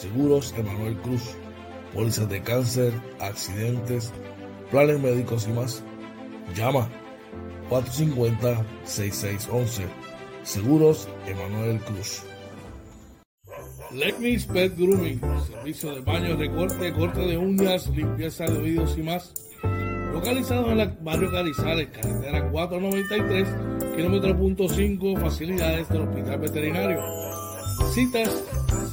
Seguros Emanuel Cruz. Pólizas de cáncer, accidentes, planes médicos y más. Llama 450-6611. Seguros Emanuel Cruz. Let Pet Grooming. Servicio de baño, recorte, corte de uñas, limpieza de oídos y más. Localizado en el barrio Carizales, carretera 493, kilómetro punto 5, facilidades del Hospital Veterinario. Citas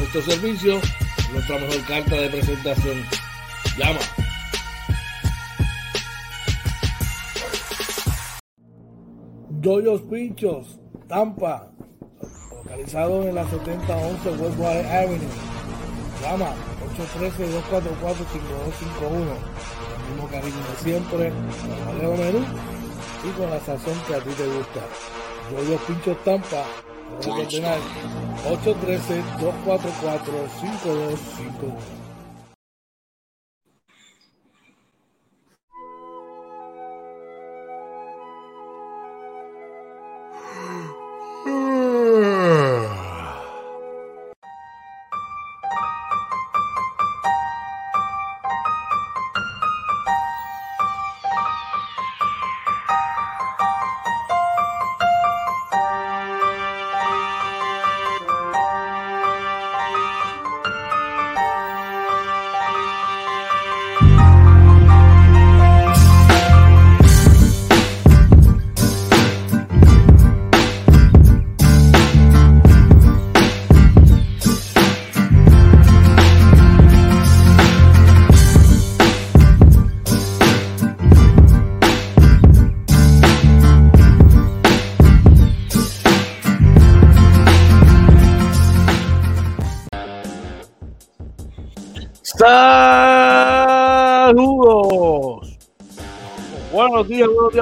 nuestro servicio, nuestra mejor carta de presentación. Llama Yoyos Pinchos, Tampa, localizado en la 7011 Westwater Avenue. Llama 813-244-5251. El mismo cariño de siempre, con Leo Menú y con la sazón que a ti te gusta. Yoyos Pinchos Tampa, 813-244-5251.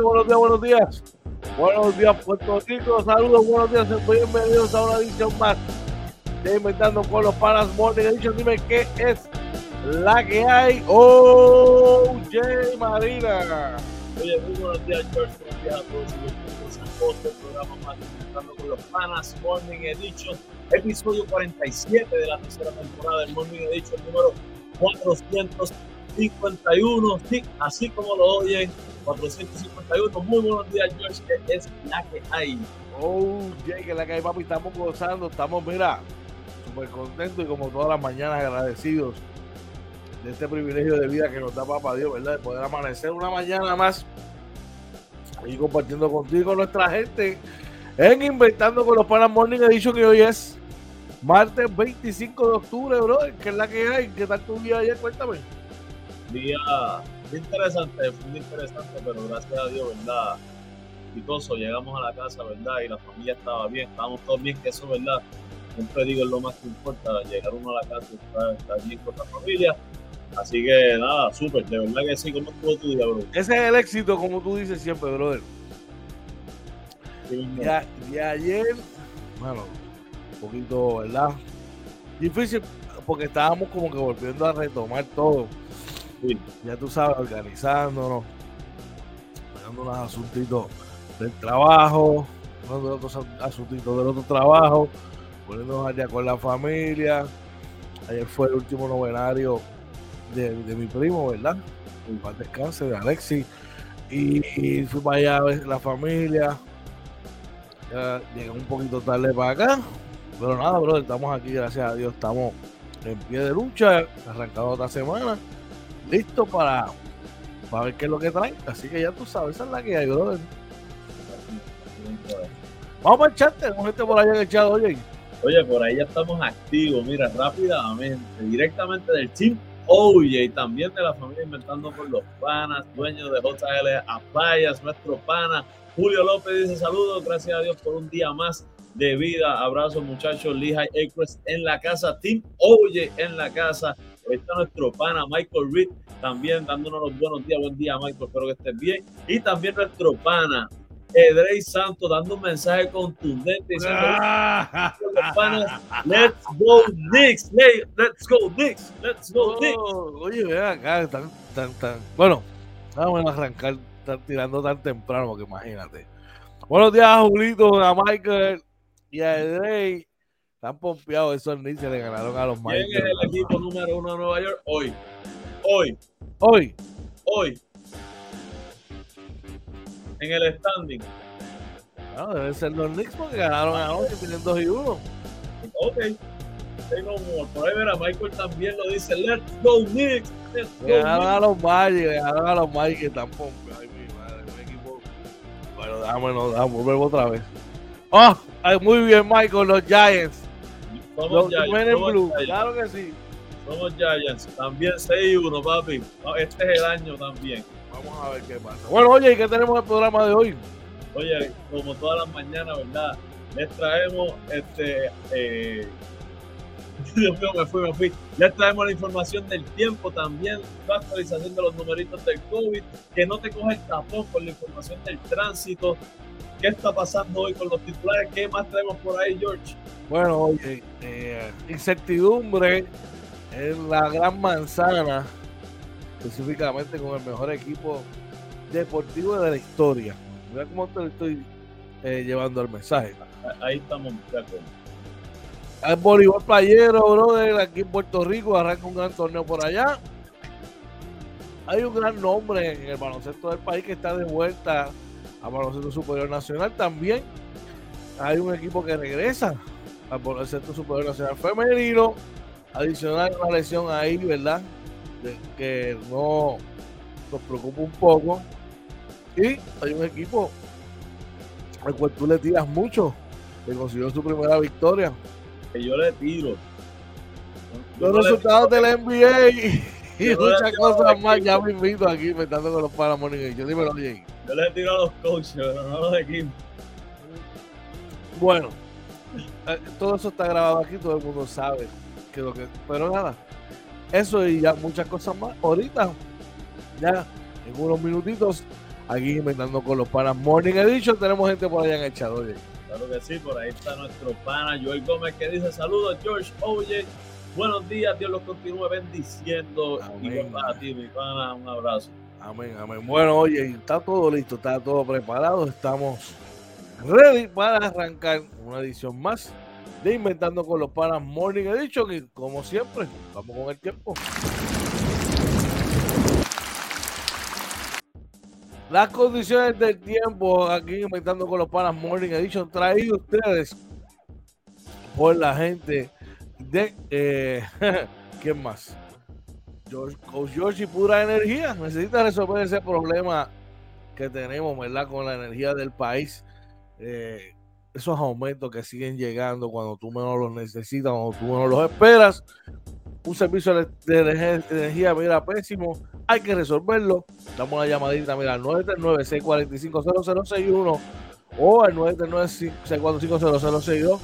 Buenos días, buenos días, buenos días. Puerto Rico. Saludos, buenos días. Bienvenidos a una edición más de Inventando con los Panas Morning Edition. Dime qué es la que hay. Oh, J Marina. Oye, muy buenos días, George. Buenos días a todos. Bienvenidos a programa más Inventando con los Panas Morning Edition. Episodio 47 de la tercera temporada del Morning Edition número 451, sí, así como lo oyen, 451. Muy buenos días, George, que es la que hay. Oh, Jay, que la que hay, papi, estamos gozando, estamos, mira, súper contentos y como todas las mañanas agradecidos de este privilegio de vida que nos da Papá Dios, ¿verdad? De poder amanecer una mañana más y compartiendo contigo nuestra gente en Inventando con los Panas Morning Edition que hoy es Martes 25 de octubre, bro, ¿qué es la que hay? ¿Qué tal tu día ayer? Cuéntame. Día interesante, fue muy interesante, pero gracias a Dios, ¿verdad? Exitoso, llegamos a la casa, ¿verdad? Y la familia estaba bien, estábamos todos bien, que eso, ¿verdad? Siempre digo es lo más que importa, llegar uno a la casa y estar, bien con la familia. Así que nada, súper, de verdad que sí, ¿cómo estuvo tu día, bro? Ese es el éxito, como tú dices siempre, brother. Sí, de ayer, bueno, un poquito, ¿verdad? Difícil porque estábamos como que volviendo a retomar todo. Ya tú sabes, organizándonos, pegando unos asuntitos del trabajo, unos otros asuntitos del otro trabajo, poniéndonos allá con la familia. Ayer fue el último novenario de, mi primo, ¿verdad? El paz descanse de Alexi. Y, fui para allá a ver la familia. Ya llegué un poquito tarde para acá, pero nada, bro, estamos aquí, gracias a Dios, estamos en pie de lucha, arrancado otra semana, listo para, para ver qué es lo que traen. Así que ya tú sabes, esa es la que hay, brother. Vamos a echarte, tenemos gente por allá en el chat, oye. Oye, por ahí ya estamos activos, mira, rápidamente, directamente del Team Oye, y también de la familia Inventando por los Panas, dueños de JL Aplayas, nuestro pana. Julio López dice saludos, gracias a Dios por un día más de vida. Abrazo muchachos, Lehigh Acres en la casa, Team Oye en la casa. Está nuestro pana Michael Reed también dándonos los buenos días. Buen día, Michael, espero que estés bien. Y también nuestro pana Edrey Santos dando un mensaje contundente diciendo let's go Knicks, let's go Knicks, let's go oh, Knicks. oye, ve acá, tan, tan, tan. Bueno, vamos a arrancar están tirando tan temprano, porque imagínate. Buenos días, Julito, a Michael y a Edrey. Están pompeados esos Knicks, se le ganaron a los Michael. ¿Quién es el equipo número uno de Nueva York hoy? Hoy. Hoy. Hoy en el standing. No, deben ser los Knicks porque ganaron anoche, tienen 2 y 1. Ok. Tengo. Por ahí ver a Michael también lo dice. Let's go Knicks. Let's go ganaron a los Magic, ganaron a los Magic que están Ay, mi madre, un equipo. Bueno, no, déjame volver otra vez. Oh, muy bien, Michael, los Giants. Somos los Giants. Somos Blue, Giants. claro que sí. Somos Giants. También 6-1, papi. Este es el año también. Vamos a ver qué pasa. Bueno, oye, ¿y qué tenemos en el programa de hoy? Oye, como todas las mañanas, ¿verdad? Les traemos este. Eh, Dios mío, me fui, me fui. Les traemos la información del tiempo también, la actualización de los numeritos del COVID, que no te coge el tapón con la información del tránsito. ¿Qué está pasando hoy con los titulares? ¿Qué más traemos por ahí, George? Bueno, oye, eh, incertidumbre en la gran manzana específicamente con el mejor equipo deportivo de la historia. Mira cómo te estoy eh, llevando el mensaje. Ahí estamos de acuerdo. El voleibol playero, brother, aquí en Puerto Rico, arranca un gran torneo por allá. Hay un gran nombre en el baloncesto del país que está de vuelta al baloncesto superior nacional. También hay un equipo que regresa al baloncesto superior nacional femenino. Adicional una lesión ahí, ¿verdad? que no nos preocupa un poco. Y hay un equipo al cual tú le tiras mucho, que consiguió su primera victoria. Que yo le tiro. Los resultados del NBA y, muchas cosas más. Ya me invito aquí metiendo con los Paramount. Yo dímelo, bien. Yo le tiro a los coaches, pero no a los equipos. Bueno, eh, todo eso está grabado aquí, todo el mundo sabe que lo que. Pero nada, eso y ya muchas cosas más. Ahorita, ya en unos minutitos, aquí inventando con los panas Morning Edition, tenemos gente por allá en el chat, Claro que sí, por ahí está nuestro pana Joel Gómez que dice saludos George Oye. Buenos días, Dios los continúe bendiciendo. Y para ti, mi pana, un abrazo. Amén, amén. Bueno, oye, está todo listo, está todo preparado. Estamos ready para arrancar una edición más de Inventando con los Panas Morning Edition. Y como siempre, vamos con el tiempo. Las condiciones del tiempo aquí Inventando con los Panas Morning Edition traído ustedes por la gente de. Eh, ¿Quién más? George, Coach George y pura energía. Necesita resolver ese problema que tenemos, ¿verdad? Con la energía del país. Eh, esos aumentos que siguen llegando cuando tú menos los necesitas, cuando tú menos los esperas. Un servicio de energía, mira, pésimo. Hay que resolverlo. Damos una llamadita, mira, al 939-645-0061 o al 939-645-0062.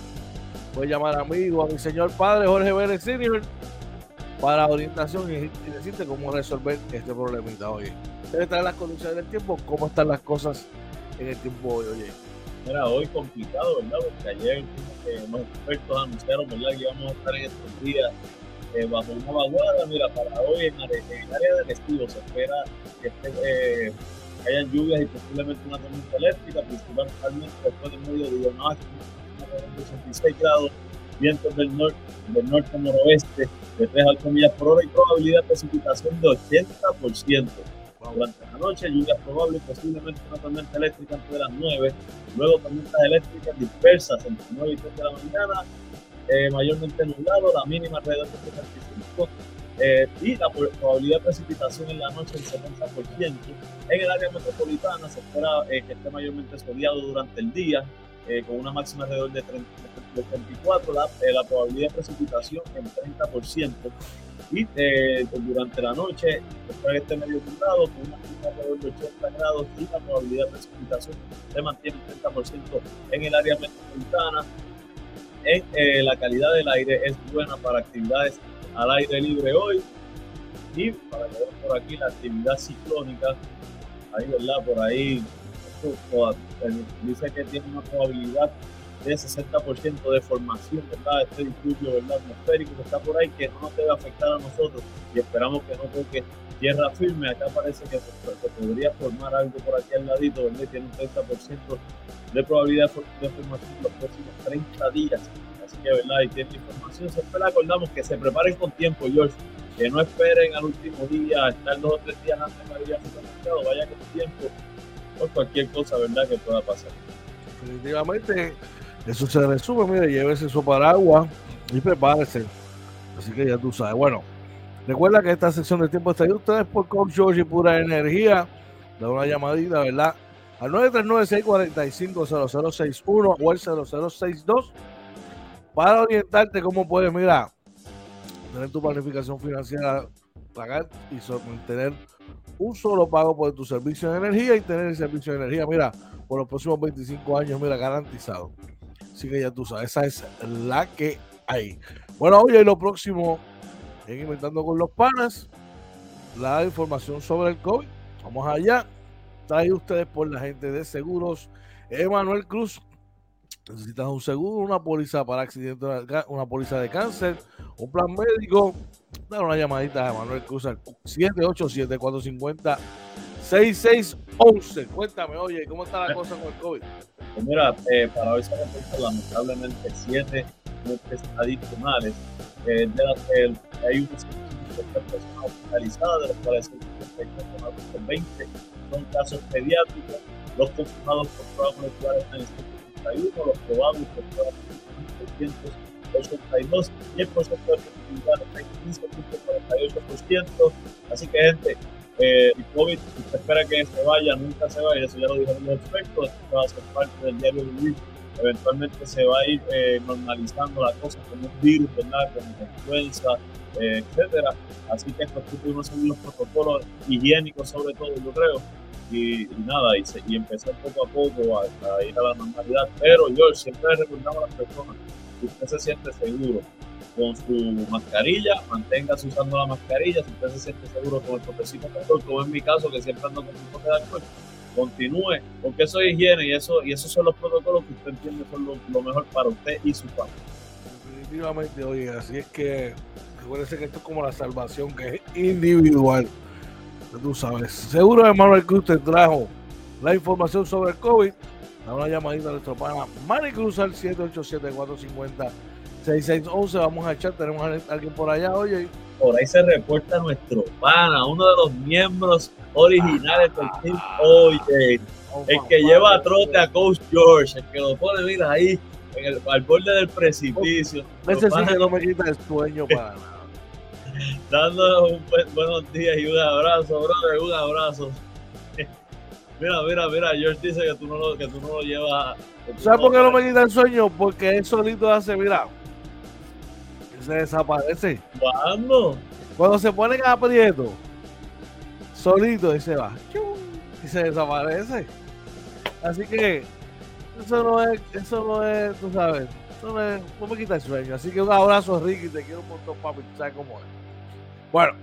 Puedes llamar a mí a mi señor padre Jorge Vélez Senior para orientación y, decirte cómo resolver este problemita. Oye, debe traer las condiciones del tiempo, cómo están las cosas en el tiempo hoy. Oye, era hoy complicado, ¿verdad? Porque ayer eh, los expertos anunciaron, ¿verdad? Que íbamos a estar en estos días eh, bajo una vaguada. Mira, para hoy en, el área del estilo se espera que, eh, hayan lluvias y posiblemente una tormenta eléctrica, principalmente después del mediodía, no, 66 grados, vientos del norte, del norte noroeste de 3 a 8 millas por hora y probabilidad de precipitación de 80%. Durante la noche, lluvias probables, posiblemente una tormenta eléctrica antes de las 9. Luego tormentas eléctricas dispersas entre 9 y 3 de la mañana. eh, mayormente nublado, la mínima alrededor de 75 eh, y la probabilidad de precipitación en la noche el 70%. En el área metropolitana se espera eh, que esté mayormente soleado durante el día, con una máxima alrededor de, 30, 34, la, la, probabilidad de precipitación en 30%. Y durante la noche espera que esté medio nublado, con una máxima alrededor de 80 grados y la probabilidad de precipitación se mantiene en 30% en el área metropolitana eh, la calidad del aire es buena para actividades al aire libre hoy. Y para ver por aquí la actividad ciclónica, ahí, ¿verdad? Por ahí dice que tiene una probabilidad de 60% de formación, ¿verdad? Este diluvio, ¿verdad? Atmosférico que está por ahí, que no nos debe afectar a nosotros y esperamos que no toque tierra firme. Acá parece que se, podría formar algo por aquí al ladito, ¿verdad? Tiene un 30% de probabilidad de formación los próximos 30 días. Así que, ¿verdad? Y tiene información. Siempre le acordamos que se preparen con tiempo, George. Que no esperen al último día, estar dos o tres días antes de ir al supermercado, vaya con tiempo por cualquier cosa, ¿verdad? Que pueda pasar. Definitivamente, eso se resume. Mire, llévese su paraguas y prepárese. Así que ya tú sabes. Bueno, recuerda que esta sección de tiempo está ahí ustedes por Coach George Pura Energía. Da una llamadita, ¿verdad? al 939-645-0061 o el 0062 para orientarte cómo puedes, mira, tener tu planificación financiera, pagar y mantener un solo pago por tu servicio de energía y tener el servicio de energía, mira, por los próximos 25 años, mira, garantizado. Así que ya tú sabes, esa es la que hay. Bueno, hoy lo próximo en Inventando con los Panas, la información sobre el COVID. Vamos allá trae ustedes por la gente de seguros. Emanuel Cruz, necesitas un seguro, una póliza para accidentes, una póliza de cáncer, un plan médico. Dale una llamadita a Emanuel Cruz al 787-450-6611. Cuéntame, oye, ¿cómo está la cosa con el COVID? Pues mira, eh, para hoy se reportan lamentablemente siete muertes adicionales, eh, de las que hay unas personas hospitalizadas, de las cuales son 20 son casos pediátricos, los confirmados por pruebas moleculares están en 131, los probables pruebas en 382 y el porcentaje de está en 15.48%. Así que, gente, eh, el COVID se espera que se vaya, nunca se vaya, eso ya lo dijeron los expertos, esto va a ser parte del diario vivir. Eventualmente se va a ir eh, normalizando la cosa como un virus, ¿verdad? Como influenza, eh, etcétera. Así que estos tuvimos seguir los protocolos higiénicos, sobre todo, yo creo. Y, nada, y, y, empezar poco a poco a, ir a la normalidad. Pero yo siempre recordamos a las personas que usted se siente seguro con su mascarilla, manténgase usando la mascarilla. Si usted se siente seguro con el toquecito de alcohol, como en mi caso, que siempre ando con un de alcohol, continúe, porque eso es higiene y eso y esos son los protocolos que usted entiende son lo, lo mejor para usted y su familia. Definitivamente, oye, así es que Recuerden que esto es como la salvación, que es individual. Tú sabes. Seguro Manuel Cruz te trajo la información sobre el COVID. Da una llamadita a nuestro pana Mari Cruz al 787-450-6611. Vamos a echar, tenemos a alguien por allá, oye. Por ahí se reporta nuestro pana, uno de los miembros originales del team. Oye, el que lleva a trote a Coach George, el que lo pone, mira ahí, en el, al borde del precipicio. Ese sí que no me quita el sueño para nada dándonos un buenos días y un abrazo, brother, un abrazo. mira, mira, mira, George dice que tú no lo, que tú no lo llevas. ¿Sabes por qué no me quita el sueño? Porque él solito hace, mira, se desaparece. ¿Cuándo? Cuando se pone en aprieto, solito y se va. Y se desaparece. Así que eso no es, eso no es, tú sabes, no me, no me quita el sueño. Así que un abrazo, Ricky, te quiero un montón, papi, sabes cómo es. Bueno,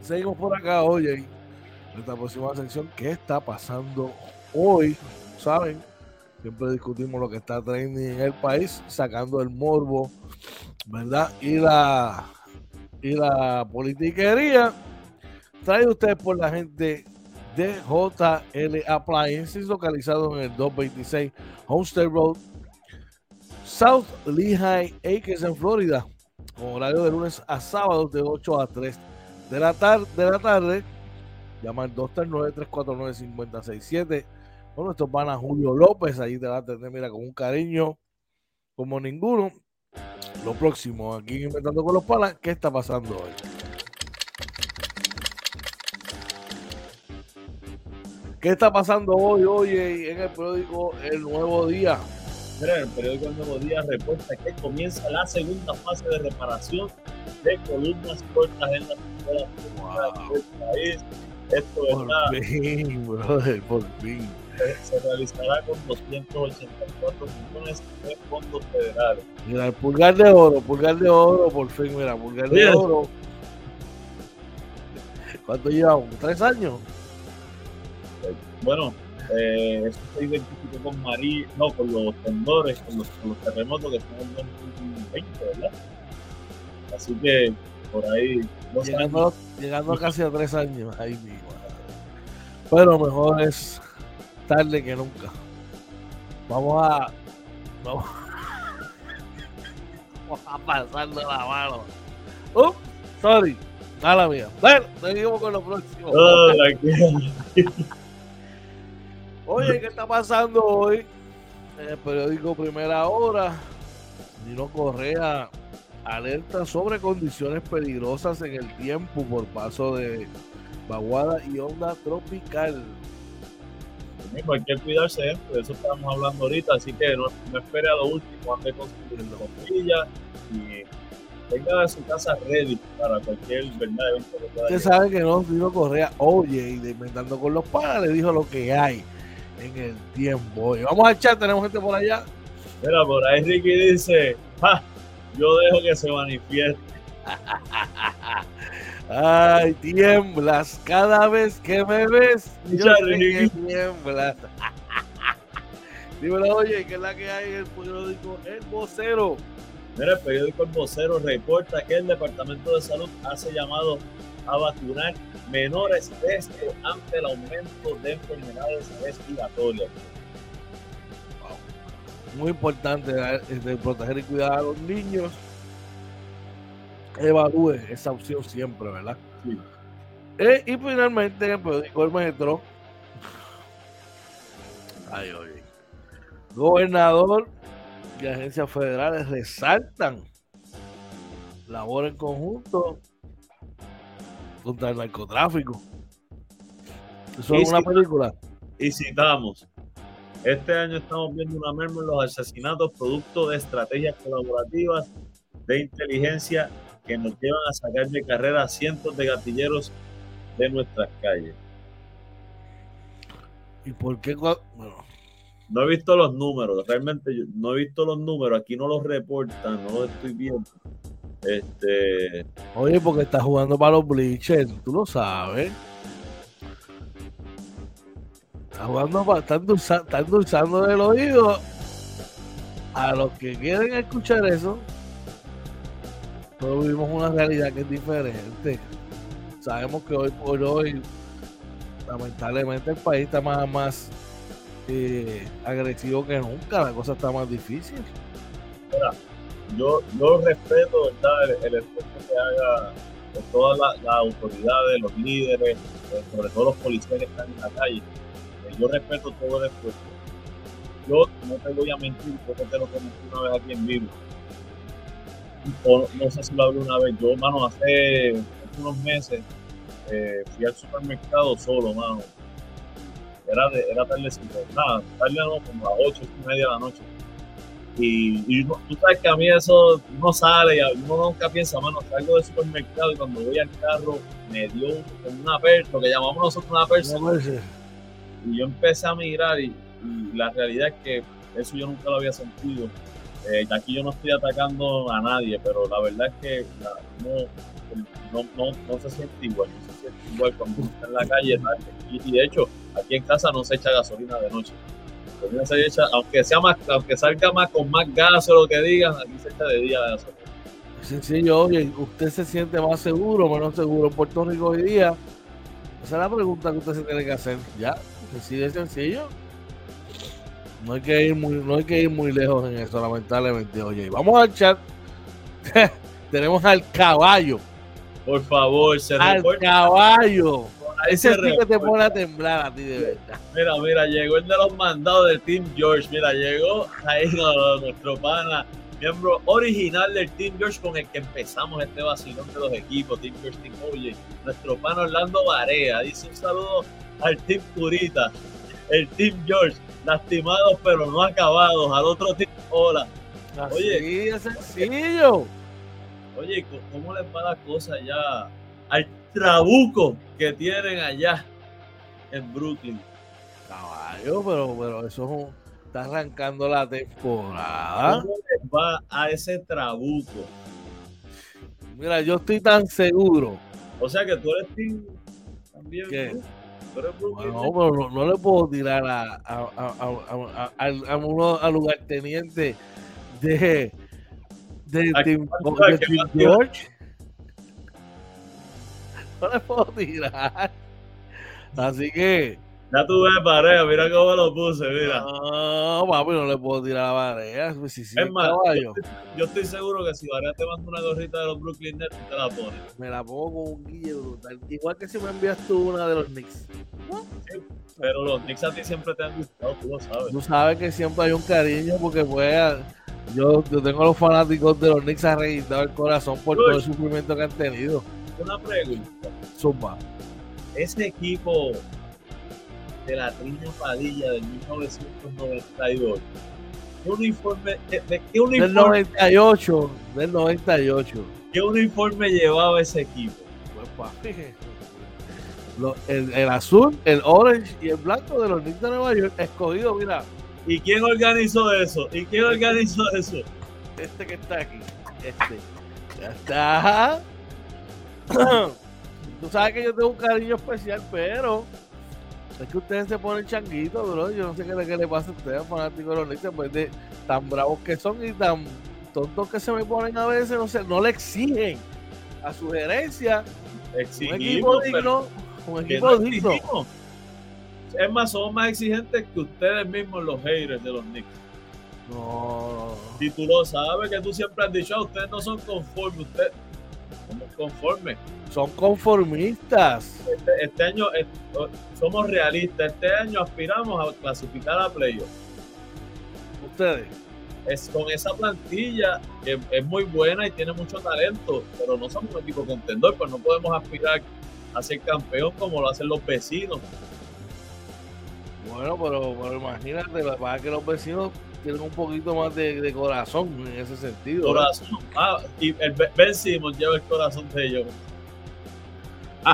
seguimos por acá, hoy en esta próxima sección. ¿Qué está pasando hoy? ¿Saben? Siempre discutimos lo que está trending en el país, sacando el morbo, ¿verdad? Y la, y la politiquería. Trae usted por la gente de JL Appliances, localizado en el 226 Homestead Road, South Lehigh Acres, en Florida con horario de lunes a sábado de 8 a 3 de la, tarde de la tarde. Llama al 239-349-5067 con nuestro pana Julio López. Ahí te va a tener, mira, con un cariño como ninguno. lo próximo aquí Inventando con los Palas, ¿qué está pasando hoy? ¿Qué está pasando hoy, hoy en el periódico El Nuevo Día? Mira, el periódico El Nuevo Día reporta que comienza la segunda fase de reparación de columnas cortas en las escuelas wow. del país. Esto por fin, brother, por fin. Se, realizará con 284 millones de fondos federales. Mira, el pulgar de oro, pulgar de oro, por fin, mira, pulgar de oro. ¿Cuánto llevamos? ¿Tres años? Bueno, eh, eso se identificó con María, no, con los temblores, con los, terremotos que están en el 2020, ¿verdad? Así que por ahí. Llegando, llegando casi a tres años, ahí mismo. Pero mejor es tarde que nunca. Vamos a. Vamos, vamos a pasarle la mano. Uh, sorry. Mala mía. Bueno, seguimos con lo próximo. Oh, Oye, ¿qué está pasando hoy? En el periódico Primera Hora, Nino Correa alerta sobre condiciones peligrosas en el tiempo por paso de vaguada y onda tropical. Mismo, hay que cuidarse de eso estamos hablando ahorita, así que no, espere a lo último, ande con su y tenga su casa ready para cualquier verdad evento Usted sabe que no, Nino Correa, oye, y inventando con los padres, le dijo lo que hay en el tiempo. Y vamos a chat, tenemos gente por allá. Mira, por ahí Ricky dice, yo dejo que se manifieste. Ay, tiemblas cada vez que me ves. Yo sé tiemblas. Dímelo, oye, ¿qué es la que hay en el periódico El Vocero? Mira, el periódico El Vocero reporta que el Departamento de Salud hace llamado a vacunar menores de ante el aumento de enfermedades respiratorias. Muy importante de proteger y cuidar a los niños. Evalúe esa opción siempre, ¿verdad? Sí. Eh, y finalmente en el periódico El Metro. Ay, oye. Gobernador y agencias federales resaltan labor en conjunto contra el narcotráfico. Eso es una película. Y citamos. Este año estamos viendo una merma en los asesinatos producto de estrategias colaborativas de inteligencia que nos llevan a sacar de carrera a cientos de gatilleros de nuestras calles. ¿Y por qué? No he visto los números, realmente no he visto los números, aquí no los reportan, no los estoy viendo. Este. Oye, porque está jugando para los Bleachers, tú lo sabes. Está jugando para. Está, endulzando el oído a los que quieren escuchar eso. Pero vivimos una realidad que es diferente. Sabemos que hoy por hoy, lamentablemente, el país está más, más eh, agresivo que nunca. La cosa está más difícil yo, yo respeto El, esfuerzo que haga todas las autoridades, los líderes, eh, sobre todo los policías que están en la calle. Eh, yo respeto todo el esfuerzo. Yo no te voy a mentir, porque te lo comenté una vez aquí en vivo. O, no sé si lo hablé una vez. Yo, mano, hace, unos meses eh, fui al supermercado solo, mano. Era, de, era tarde, nada, tarde no, como a 8 y media de la noche y, tú sabes que a mí eso no sale, uno nunca piensa, mano, salgo del supermercado y cuando voy al carro me dio una persona, lo que llamamos nosotros una persona. Y yo empecé a mirar y, la realidad es que eso yo nunca lo había sentido. Eh, aquí yo no estoy atacando a nadie, pero la verdad es que no, no, no, se siente igual, no se siente igual cuando uno está en la calle. Y, y de hecho, aquí en casa no se echa gasolina de noche aunque sea más, aunque salga más con más gas o lo que digan, aquí se echa de día de gasolina. Sencillo, oye, ¿usted se siente más seguro o menos seguro en Puerto Rico hoy día? Esa es la pregunta que usted se tiene que hacer. Ya, así de sencillo. No hay que ir muy, no hay que ir muy lejos en eso, lamentablemente. Oye, vamos al chat. Tenemos al caballo. Por favor, se Al caballo. Ese que te pone a temblar a ti de verdad. Mira, mira, llegó el de los mandados de Team George. Mira, llegó ahí nuestro pana miembro original del Team George con el que empezamos este vacilón de los equipos, Team George, Team Oye, nuestro pan Orlando Varea, dice un saludo al Team Purita, el Team George, lastimados pero no acabados, al otro Team Hola. Oye, es sencillo. Oye, ¿cómo les va la cosa ya al trabuco que tienen allá en Brooklyn? Caballo, pero, pero eso está arrancando la temporada. ¿Cómo les va a ese trabuco? Mira, yo estoy tan seguro. O sea que tú eres team también. ¿Qué? no, pero no, le puedo tirar a, a, a, a, uno al lugarteniente de, de, Team, George. No le puedo tirar. Así que. Ya tú ves pareja, mira cómo lo puse, mira. No, papi, no le puedo tirar a Varea. Pues es más, yo estoy, seguro que si Varea te manda una gorrita de los Brooklyn Nets, te la pones. Me la pongo con un guille brutal. Igual que si me envías tú una de los Knicks. pero los Knicks a ti siempre te han gustado, tú lo sabes. Tú sabes que siempre hay un cariño porque pues yo, yo tengo a los fanáticos de los Knicks arreguitados el corazón por todo el sufrimiento que han tenido. Una pregunta. Zumba. Ese equipo de la Trina Padilla del 1998. ¿Qué uniforme, de, qué uniforme? Del 98, del 98. ¿Qué uniforme llevaba ese equipo? Pues, el, el, azul, el orange y el blanco de los Knicks de Nueva York, escogido, mira. ¿Y quién organizó eso? ¿Y quién organizó eso? Este que está aquí. Este. Ya está. Tú sabes que yo tengo un cariño especial, pero es que ustedes se ponen changuitos, bro. Yo no sé qué, qué le pasa a ustedes, fanáticos de los Knicks, pues de tan bravos que son y tan tontos que se me ponen a veces, no sé, no le exigen a su gerencia un equipo digno, un equipo digno. Es más, son más exigentes que ustedes mismos, los haters de los Knicks. No. Y tú lo sabes, que tú siempre has dicho, ah, ustedes no son conformes, ustedes somos conformes. Son conformistas. Este, este año somos realistas. Este año aspiramos a clasificar a playoff. Ustedes. Es con esa plantilla que es muy buena y tiene mucho talento, pero no somos un equipo contendor, pues no podemos aspirar a ser campeón como lo hacen los vecinos. Bueno, pero, pero imagínate, la verdad que los vecinos tienen un poquito más de, corazón en ese sentido. Corazón. Ah, y el Ben Simmons lleva el corazón de ellos.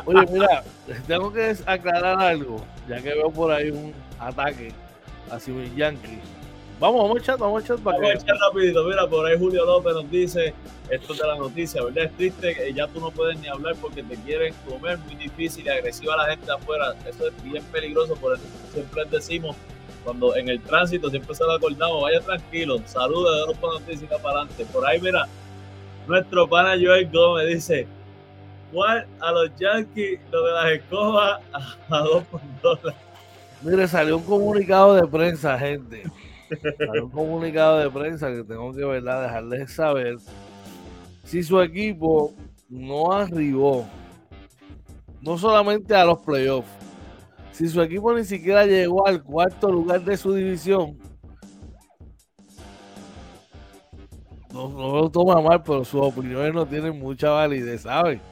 Oye, mira, tengo que aclarar algo, ya que veo por ahí un ataque a Civil Yankee. Vamos, vamos a echar, vamos a echar para Vamos a echar rapidito. Mira, por ahí Julio López nos dice, esto de la noticia, ¿verdad? Es triste que ya tú no puedes ni hablar porque te quieren comer, muy difícil y agresiva la gente afuera. Eso es bien peligroso, por eso siempre decimos, cuando en el tránsito siempre se lo acordamos, vaya tranquilo, saluda, de los noticias para adelante. Por ahí, mira, nuestro pana Joel Gómez dice, ¿cuál a los Yankees lo de las escobas a, dos por dólares? Mire, salió un comunicado de prensa, gente. Salió un comunicado de prensa que tengo que ¿verdad? dejarles saber si su equipo no arribó no solamente a los playoffs, si su equipo ni siquiera llegó al cuarto lugar de su división, no, no lo toma mal, pero sus opiniones no tienen mucha validez, ¿sabes?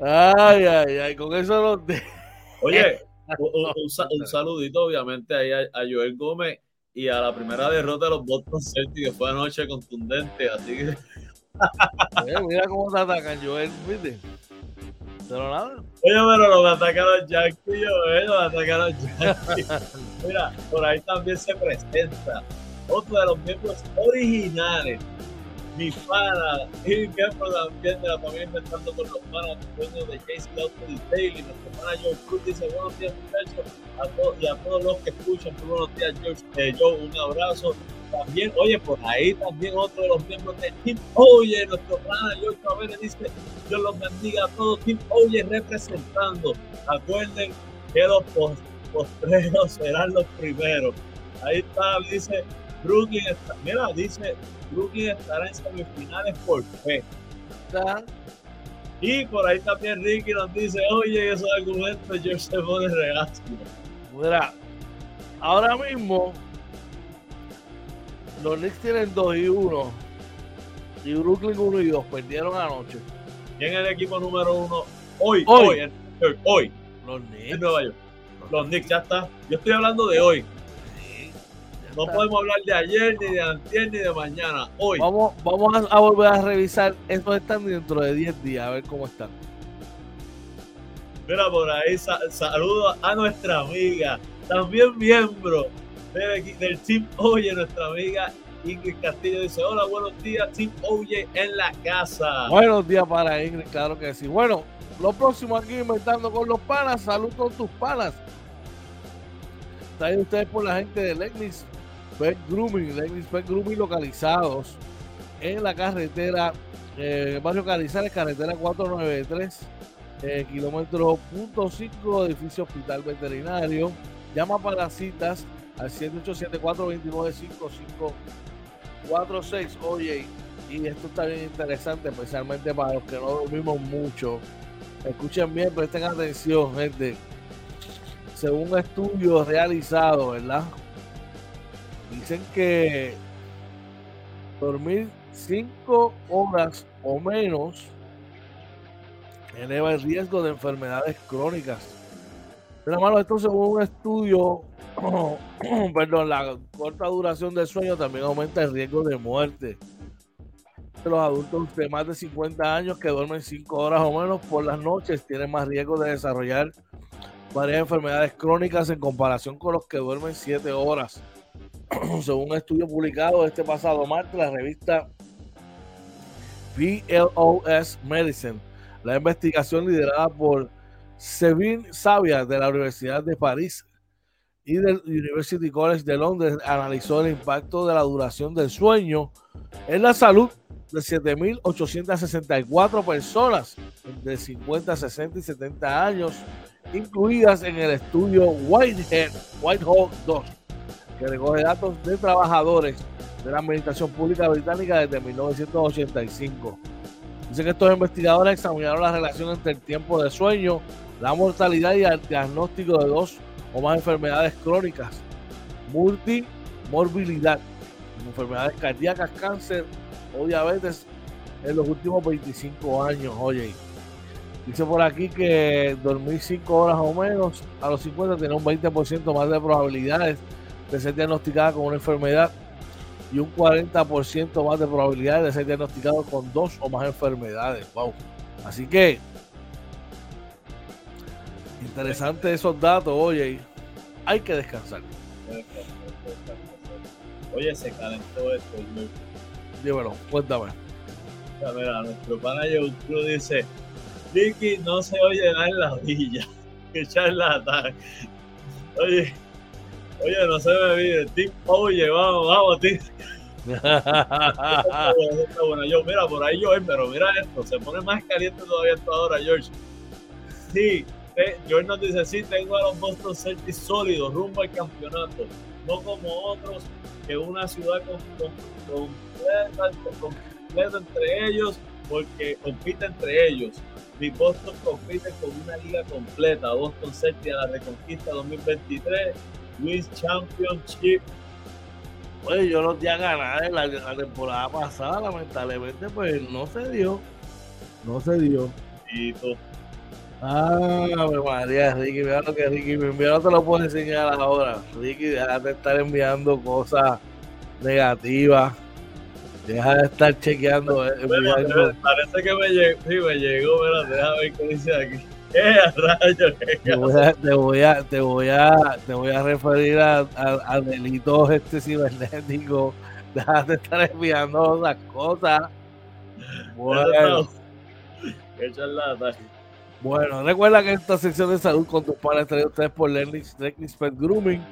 Ay, ay, ay, con eso no te... Oye, un, saludito obviamente ahí a, Joel Gómez y a la primera derrota de los Boston Celtics que fue anoche contundente, así que... mira cómo te atacan Joel, ¿viste? Pero nada. Oye, pero lo atacaron Yankees, yo, lo atacaron Yankees. Mira, por ahí también se presenta otro de los miembros originales mi pana, y miembro también de la familia Inventando con los Panas, dueño de Jason y Daily, nuestro pana George Cruz dice buenos días muchachos a todos y a todos los que escuchan, buenos días George, eh, Joe, un abrazo. También, oye, por ahí también otro de los miembros de Team Oye, nuestro pana George Pavere dice, Dios los bendiga a todos, Team Oye representando. Acuerden que los postreros serán los primeros. Ahí está, dice Brooklyn, está, mira, dice Brooklyn estará en semifinales por fe. Y por ahí también Ricky nos dice, oye, esos argumentos yo se pone regazo. Mira, ahora mismo los Knicks tienen 2 y 1 y Brooklyn 1 y 2. Perdieron anoche. ¿Quién es el equipo número 1 hoy? Hoy. Hoy. hoy. Los Knicks. En Nueva York. Los Knicks, ya está. Yo estoy hablando de hoy. No podemos hablar de ayer, ni de antes, ni de mañana. Hoy. Vamos, vamos a, volver a revisar estos están dentro de 10 días, a ver cómo están. Mira, por ahí saludo a nuestra amiga, también miembro del, Team Oye, nuestra amiga Ingrid Castillo dice, hola, buenos días, Team Oye en la casa. Buenos días para Ingrid, claro que sí. Bueno, lo próximo aquí inventando con los panas, salud con tus panas. Traen ustedes por la gente de Legnis Pet Grooming, Legnis Pet Grooming localizados en la carretera, eh, barrio Carizales, carretera 493, eh, kilómetro punto 5, edificio Hospital Veterinario. Llama para citas al 787-429-5546. Oye, y esto está bien interesante, especialmente para los que no dormimos mucho. Escuchen bien, presten atención, gente. Según un estudio realizado, ¿verdad? Dicen que dormir 5 horas o menos eleva el riesgo de enfermedades crónicas. Pero, esto según un estudio perdón, la corta duración del sueño también aumenta el riesgo de muerte. Los adultos de más de 50 años que duermen 5 horas o menos por las noches tienen más riesgo de desarrollar varias enfermedades crónicas en comparación con los que duermen 7 horas. Según un estudio publicado este pasado martes, la revista PLOS Medicine, la investigación liderada por Sevin Savia de la Universidad de París y del University College de Londres analizó el impacto de la duración del sueño en la salud de 7.864 personas de 50, 60 y 70 años, incluidas en el estudio Whitehead, Whitehall 2, que recoge datos de trabajadores de la Administración Pública Británica desde 1985. Dice que estos investigadores examinaron la relación entre el tiempo de sueño, la mortalidad y el diagnóstico de dos o más enfermedades crónicas, multimorbilidad, enfermedades cardíacas, cáncer o diabetes en los últimos 25 años. Oye, dice por aquí que dormir 5 horas o menos a los 50 tiene un 20% más de probabilidades de ser diagnosticada con una enfermedad y un 40% más de probabilidades de ser diagnosticado con dos o más enfermedades. Wow. Así que Interesante esos datos, oye. Hay que descansar. Oye, se calentó esto. Dímelo, cuéntame. A ver, a nuestro pana Cruz dice: Vicky no se oye nada en la villa. Que charlatán. Oye, oye, no se me olvide. Tim, oye, vamos, vamos, Tim. bueno, yo, mira, por ahí yo, pero mira esto, se pone más caliente todavía esto ahora, George. Sí, George nos dice, sí, tengo a los Boston Celtics sólidos rumbo al campeonato, no como otros que una ciudad completa, completa entre ellos porque compite entre ellos. Mi Boston compite con una liga completa. Boston Celtics a la Reconquista 2023, Wins Championship. Oye, yo los di a ganar la, la temporada pasada, lamentablemente, pues no se dio. No se dio. Y tú, Ah, María, Ricky, mira lo que Ricky me envió, no te lo puedo enseñar ahora. Ricky, deja de estar enviando cosas negativas. Deja de estar chequeando. Eh, parece que me llegó, sí, me llegó, mira, deja ver qué dice aquí. ¿Qué rayos? Te voy a, te voy a, te voy a, te voy a referir a, a, delitos este cibernético. Deja de estar enviando las cosas. Bueno. Qué charlata. Bueno, recuerda que esta sección de salud con tus padres traído ustedes por Lennox Pet Grooming,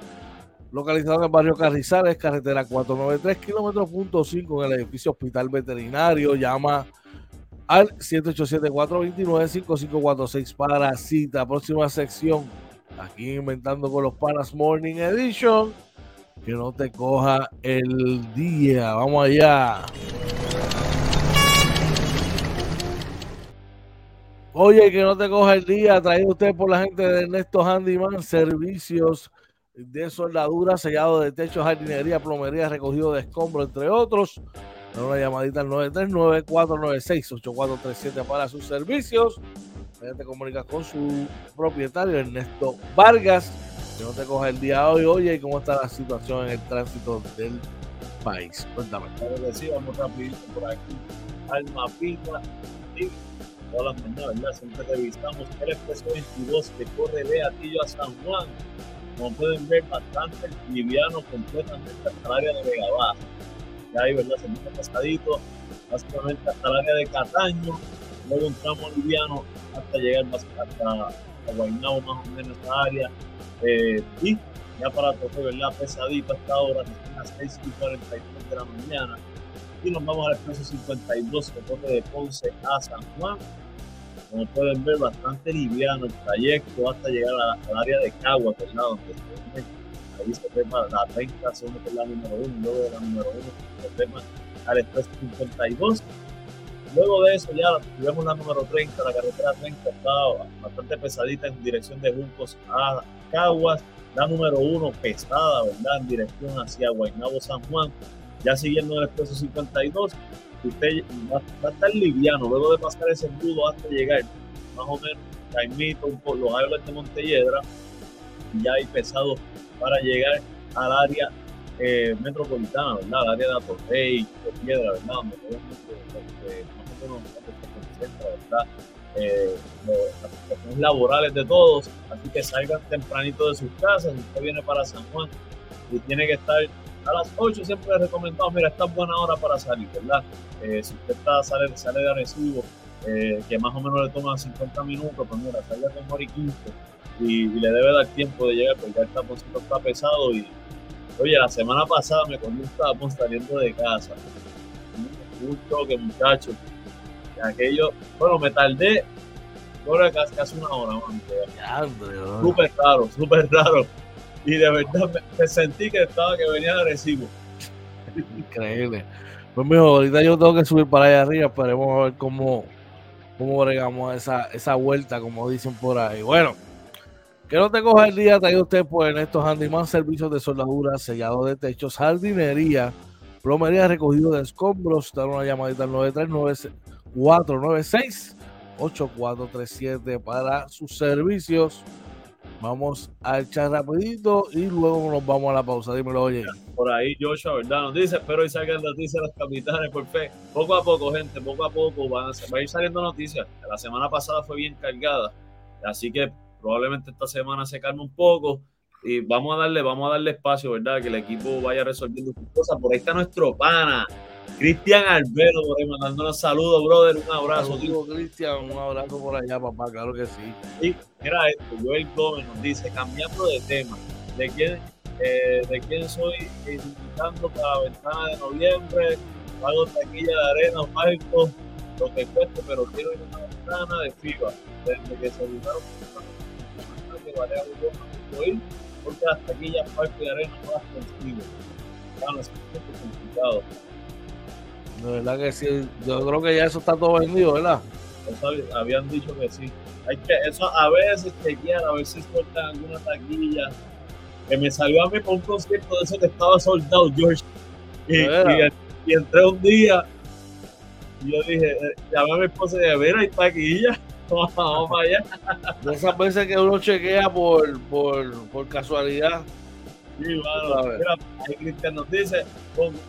localizado en el barrio Carrizales, carretera 493, kilómetros punto 5 en el edificio Hospital Veterinario. Llama al 787-429-5546 para cita. Próxima sección, aquí inventando con los panas Morning Edition. Que no te coja el día. Vamos allá. Oye, que no te coja el día, traído usted por la gente de Ernesto Handyman, servicios de soldadura, sellado de techo, jardinería, plomería, recogido de escombros, entre otros. Da una llamadita al 939-496-8437 para sus servicios. te comunicas con su propietario, Ernesto Vargas, que no te coja el día hoy. Oye, ¿y cómo está la situación en el tránsito del país? Cuéntame. Sí, vamos rapidito por aquí al mapita y todas las mañanas, ¿verdad? Siempre revisamos el expreso 22 que corre de Atillo a San Juan como pueden ver, bastante liviano completamente hasta el área de Vega Baja. Ahí, ¿verdad? Se mueve pasadito, básicamente hasta el área de Cataño, luego un liviano hasta llegar hasta, Guaynabo, más o menos esa área. Eh, y ya para tocar, ¿verdad? Pesadito hasta ahora, a las 6 y 43 de la mañana. Y nos vamos al expreso 52 que corre de Ponce a San Juan como pueden ver, bastante liviano el trayecto hasta llegar al área de Cagua, ¿verdad? Donde ahí se tema la 30, se une la número 1, luego de la número 1 se tema al expreso 52. Luego de eso ya tuvimos la número 30, la carretera 30 estaba bastante pesadita en dirección de Juncos a Caguas. La número 1 pesada, ¿verdad? En dirección hacia Guaynabo, San Juan. Ya siguiendo el expreso 52, usted va, a estar liviano luego de pasar ese embudo hasta llegar más o menos caimito poco los árboles de Montelledra ya hay pesado para llegar al área eh, metropolitana, ¿verdad? Al área de Atorrey, de Piedra, ¿verdad? Donde ¿verdad? Las situaciones laborales de todos, así que salgan tempranito de sus casas, si usted viene para San Juan y tiene que estar a las 8 siempre he recomendado, mira, esta es buena hora para salir, ¿verdad? Eh, si usted está, sale, sale de Arecibo, eh, que más o menos le toma 50 minutos, pues mira, salga con hora y 15 y, le debe dar tiempo de llegar porque ya el taponcito está pesado y oye, la semana pasada me cogí un tapón saliendo de casa. Un choque, muchachos. Aquello, bueno, me tardé, ahora casi, casi una hora, Súper raro, súper raro y de verdad me, sentí que estaba que venía agresivo. Increíble. Pues mijo, ahorita yo tengo que subir para allá arriba, esperemos a ver cómo, cómo bregamos esa, esa vuelta, como dicen por ahí. Bueno, que no te coja el día, traído usted por estos Handyman, servicios de soldadura, sellado de techos, jardinería, plomería, recogido de escombros, dar una llamadita al 939-496-8437 para sus servicios. Vamos a echar rapidito y luego nos vamos a la pausa. Dímelo, oye. Por ahí Joshua, ¿verdad? Nos dice, espero y salgan noticias los capitanes por fe. Poco a poco, gente, poco a poco van a, va a ir saliendo noticias. La semana pasada fue bien cargada, así que probablemente esta semana se calme un poco y vamos a darle, vamos a darle espacio, ¿verdad? Que el equipo vaya resolviendo sus cosas. Por ahí está nuestro pana, Cristian Albero, por ahí mandándonos saludos, brother. Un abrazo. Cristian, un abrazo por allá, papá, claro que sí. Y mira esto, Joel Gómez nos dice, cambiando de tema, ¿de quién, eh, de quién soy invitando para la ventana de noviembre? Pago taquilla de arena, Marco, lo que cueste, pero quiero ir a una ventana de FIBA. Desde que se usaron que algo ir, porque las taquillas parque de arena no las consigo. Claro, es complicado. De verdad que sí. Yo creo que ya eso está todo vendido, ¿verdad? habían dicho que sí. Hay que, eso a veces chequear, a ver si sueltan alguna taquilla. Que me salió a mí por un concierto de eso que estaba soldado, George. Y, y, entré un día y yo dije, eh, llamé a mi esposa y dije, mira, hay taquilla. Vamos para allá. De esas veces que uno chequea por, por, por casualidad Sí, mira, Cristian nos dice,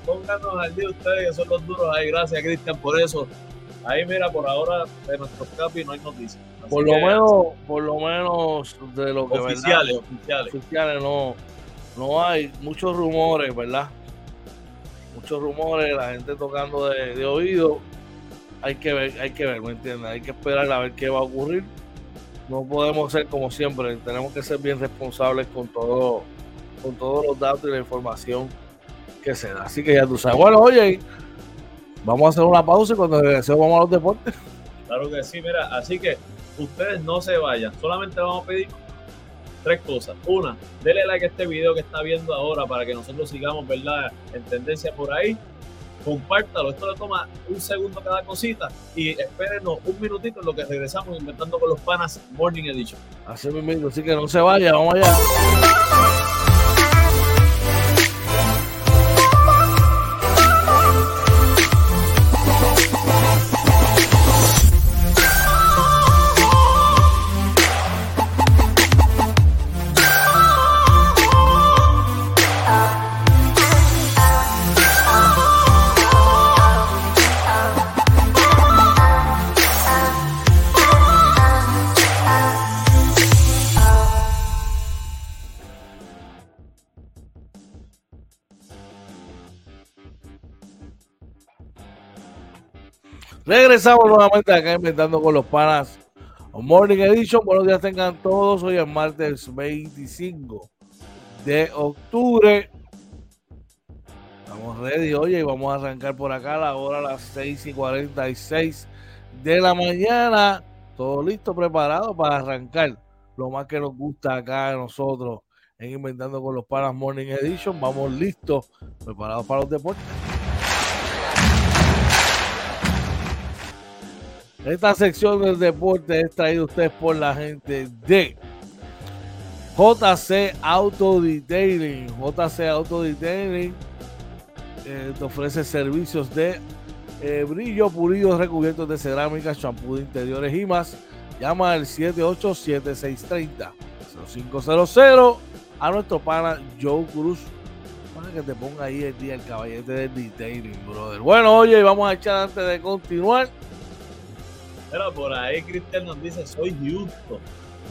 pónganos al día ustedes que son los duros ahí, gracias Cristian por eso. Ahí mira, por ahora de nuestros capis no hay noticias. Por lo menos, por lo menos de lo que oficiales, oficiales. Oficiales no, no hay muchos rumores, ¿verdad? Muchos rumores, la gente tocando de, de oído. Hay que ver, hay que ver, ¿me entiendes? Hay que esperar a ver qué va a ocurrir. No podemos ser como siempre, tenemos que ser bien responsables con todo con todos los datos y la información que se da. Así que ya tú sabes. Bueno, oye, vamos a hacer una pausa y cuando regresemos vamos a los deportes. Claro que sí, mira, así que ustedes no se vayan, solamente vamos a pedir tres cosas. Una, denle like a este video que está viendo ahora para que nosotros sigamos, ¿verdad? En tendencia por ahí. Compártalo, esto le toma un segundo cada cosita y espérenos un minutito en lo que regresamos inventando con los panas Morning Edition. Así mismo, así que no se vaya, vamos allá. Regresamos nuevamente acá inventando con los panas. Morning Edition. Buenos días tengan todos. Hoy es martes 25 de octubre. Estamos ready, oye, y vamos a arrancar por acá a la hora a las 6 y 46 de la mañana. Todo listo, preparado para arrancar. Lo más que nos gusta acá a nosotros en Inventando con los Panas Morning Edition. Vamos listos, preparados para los deportes. Esta sección del deporte es traída ustedes por la gente de JC Auto Detailing. JC Auto Detailing eh, te ofrece servicios de eh, brillo, pulidos, recubiertos de cerámica, champú de interiores y más. Llama al 787-630 0500 a nuestro pana Joe Cruz para que te ponga ahí el día el caballete del detailing, brother. Bueno, oye, vamos a echar antes de continuar. Pero por ahí Cristian nos dice, soy Houston.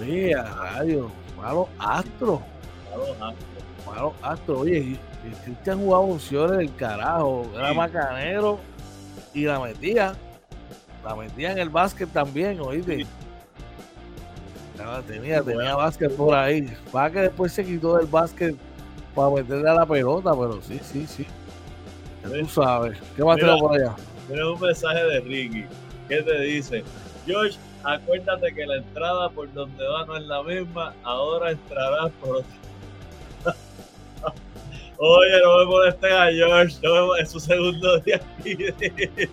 Mira, radio, malo astro. Malo astro. Malo astro. Oye, Cristian jugaba opciones del carajo. Era macanero y la metía. La metía en el básquet también, oíste. tenía, tenía básquet por ahí. Para que después se quitó del básquet para meterle a la pelota, pero sí, sí, sí. tú sabes. ¿Qué más tengo por allá? Tienes un mensaje de Ricky. ¿Qué te dice? George, acuérdate que la entrada por donde va no es la misma. Ahora entrarás por Oye, no me molestes a George, no es su segundo día aquí.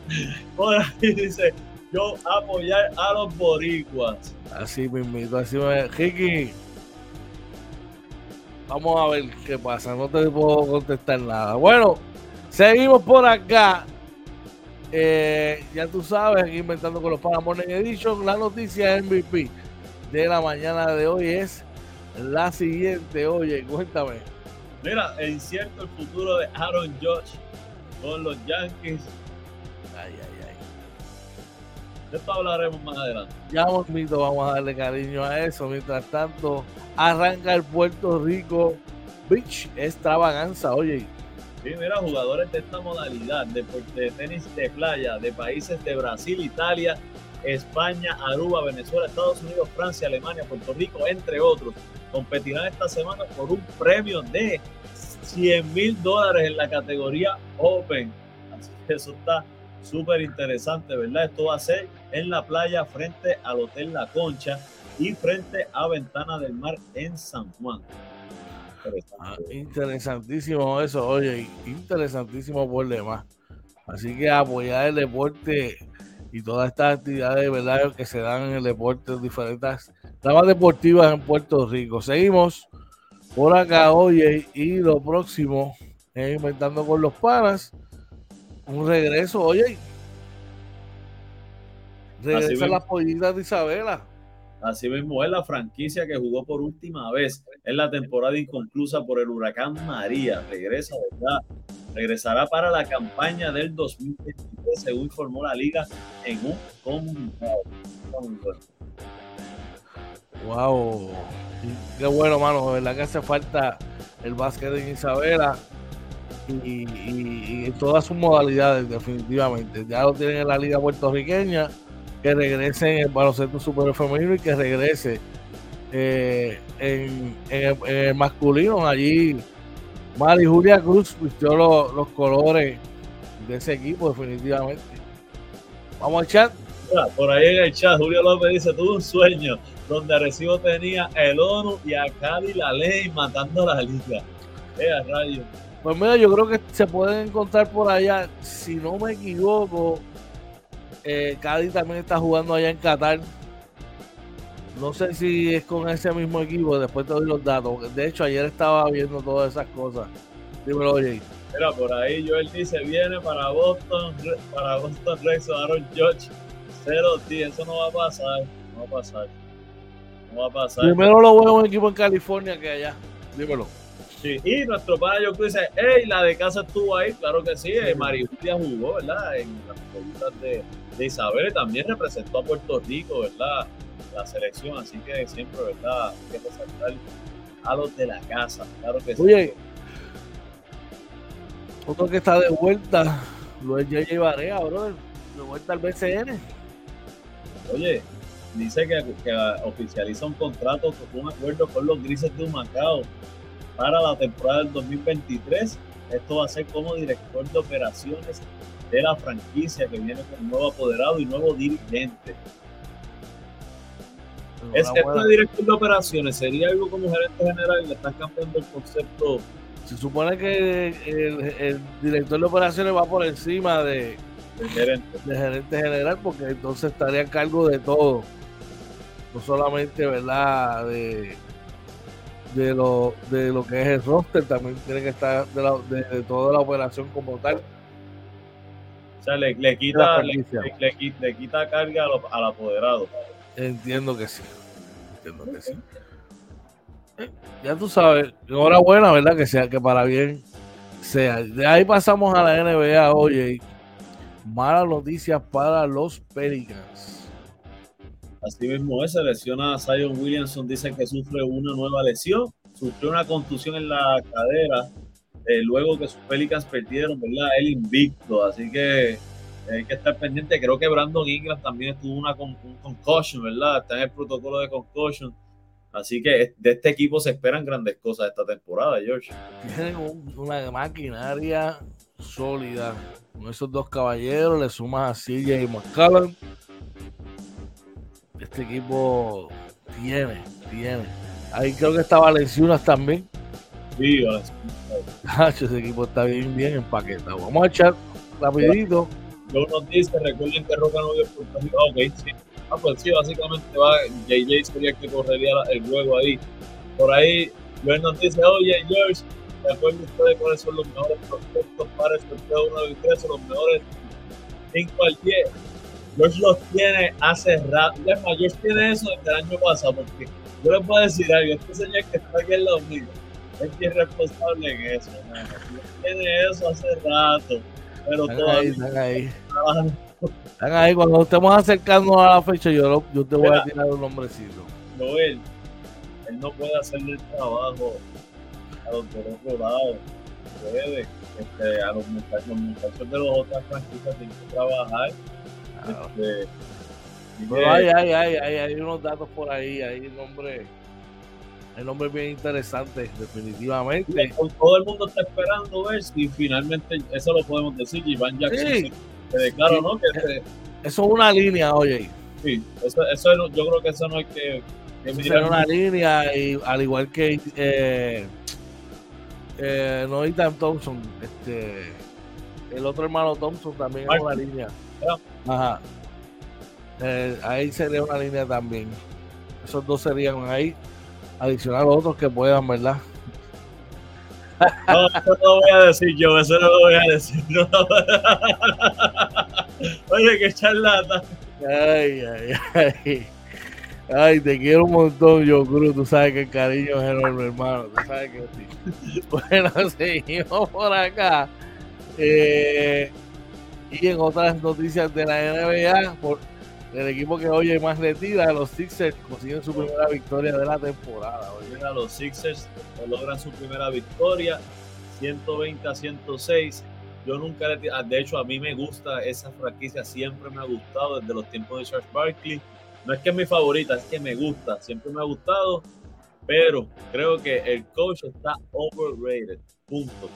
Por ahí dice, yo apoyar a los boricuas. Así mismo, así me... Ricky, vamos a ver qué pasa, no te puedo contestar nada. Bueno, seguimos por acá. Eh, ya tú sabes, inventando con los Paramount Edition, la noticia MVP de la mañana de hoy es la siguiente. Oye, cuéntame. Mira, incierto el futuro de Aaron Judge con los Yankees. Ay, ay, ay. De esto hablaremos más adelante. Ya, bonito, vamos a darle cariño a eso. Mientras tanto, arranca el Puerto Rico Beach extravaganza, oye. Sí, jugadores de esta modalidad de, de tenis de playa de países de Brasil, Italia, España, Aruba, Venezuela, Estados Unidos, Francia, Alemania, Puerto Rico, entre otros, competirán esta semana por un premio de 100 mil dólares en la categoría Open. Así que eso está súper interesante, ¿verdad? Esto va a ser en la playa frente al Hotel La Concha y frente a Ventana del Mar en San Juan. Ah, interesantísimo eso, oye, interesantísimo por demás. Así que apoyar el deporte y todas estas actividades ¿verdad? que se dan en el deporte, diferentes ramas deportivas en Puerto Rico. Seguimos por acá, oye, y lo próximo es Inventando con los Panas. Un regreso, oye. Regresa las pollitas de Isabela. Así mismo es la franquicia que jugó por última vez en la temporada inconclusa por el huracán María. Regresa, ¿verdad? Regresará para la campaña del 2023, según informó la liga en un comunicado. Wow, qué bueno, mano. De verdad que hace falta el básquet en Isabela y, y, en todas sus modalidades, definitivamente. Ya lo tienen en la liga puertorriqueña, que regrese en el baloncesto super femenino y que regrese eh, en, el, masculino. Allí, Mari Julia Cruz vistió los, colores de ese equipo, definitivamente. Vamos al chat. Por ahí en el chat, Julio López dice: Tuve un sueño donde Arecibo tenía el ONU y a Cali la ley matando la liga. Eh, radio. Pues mira, yo creo que se pueden encontrar por allá, si no me equivoco, eh, Cádiz también está jugando allá en Qatar. No sé si es con ese mismo equipo, después te doy los datos. De hecho, ayer estaba viendo todas esas cosas. Dímelo, oye. Mira, por ahí Joel dice, viene para Boston, para Boston Rex Aaron George. Cero, tío, eso no va a pasar. No va a pasar. No va a pasar. Primero lo veo un equipo en California que allá. Dímelo. Sí, y nuestro padre yo dice, hey, la de casa estuvo ahí, claro que sí, sí. Marijulia jugó, ¿verdad? En las preguntas de, de Isabel también representó a Puerto Rico, ¿verdad? La selección, así que siempre, ¿verdad? Hay que resaltar a los de la casa, claro que Oye, otro que está de vuelta, lo es J.J. Barea, brother. de vuelta al BCN. Oye, dice que, oficializa un contrato con un acuerdo con los Grises de Humacao para la temporada del 2023. Esto va a ser como director de operaciones de la franquicia que viene con nuevo apoderado y nuevo dirigente. Es este director de operaciones sería algo como gerente general y le están cambiando el concepto. Se supone que el, director de operaciones va por encima de, gerente. de gerente general porque entonces estaría a cargo de todo. No solamente, ¿verdad? De, de lo, de lo que es el roster, también tiene que estar de, de, toda la operación como tal. O sea, le, quita, le, le, quita carga al apoderado. Entiendo que sí. Entiendo que sí. Eh, ya tú sabes, enhorabuena, ¿verdad? Que sea que para bien sea. De ahí pasamos a la NBA, oye. Malas noticias para los Pelicans. Así mismo es, se lesiona a Zion Williamson, dice que sufre una nueva lesión, sufrió una contusión en la cadera, eh, luego que sus Pelicans perdieron, ¿verdad? El invicto, así que hay que estar pendiente. Creo que Brandon Ingram también tuvo una con, concussion, ¿verdad? Está en el protocolo de concussion. Así que de este equipo se esperan grandes cosas esta temporada, George. Tienen una maquinaria sólida. Con esos dos caballeros le sumas a CJ y McCallum. Este equipo tiene, tiene. Ahí creo que está Valenciunas también. Sí, Ese equipo está bien, bien empaquetado. Vamos a echar rapidito. Luego nos dice, recuerden que Roca no dio Ah, ok, sí. Ah, pues sí, básicamente va, JJ sería el que correría el juego ahí. Por ahí, Luego nos dice, oye, George, ¿de acuerdo ustedes cuáles son los mejores prospectos para el sorteo 1 y 3 los mejores 5 al 10? George los tiene hace rato. Es más, George tiene eso desde el año pasado, porque yo les puedo decir algo, este señor que está aquí en la mío es bien responsable en eso, tiene eso hace rato. Pero están todavía. Ahí, están ahí. Están ahí. Cuando estemos acercando a la fecha, yo, yo te voy a tirar un nombrecito. Noel, él no puede hacerle el trabajo a los de otro lado. Puede. Este, a los muchachos, los muchachos de los otras franquicias tienen que trabajar. Este, pero hay, hay, hay, hay, hay unos datos por ahí, hay un nombre el hombre es bien interesante, definitivamente. todo el mundo está esperando ver si finalmente, eso lo podemos decir, Iván Jackson sí. se, ¿no? Que eso es una línea, oye. Sí, eso, eso yo creo que eso no hay que... que es una línea, y al igual que eh, eh, no Ethan Thompson, este, el otro hermano Thompson también es una línea. Ajá. Eh, ahí sería una línea también. Esos dos serían ahí adicional a otros que puedan, ¿verdad? No, eso no lo voy a decir yo, eso no lo voy a decir. Oye, qué charlata. Ay, ay, ay. Ay, te quiero un montón, yo Cruz. Tú sabes que el cariño es enorme, hermano. Tú sabes que sí. Bueno, seguimos por acá. Eh, y en otras noticias de la NBA, por, el equipo que hoy más retira, los Sixers consiguen su primera victoria de la temporada. los Sixers logran su primera victoria, 120 a 106. Yo nunca le ah, de hecho a mí me gusta esa franquicia, siempre me ha gustado desde los tiempos de Charles Barkley. No es que es mi favorita, es que me gusta, siempre me ha gustado, pero creo que el coach está overrated. Punto.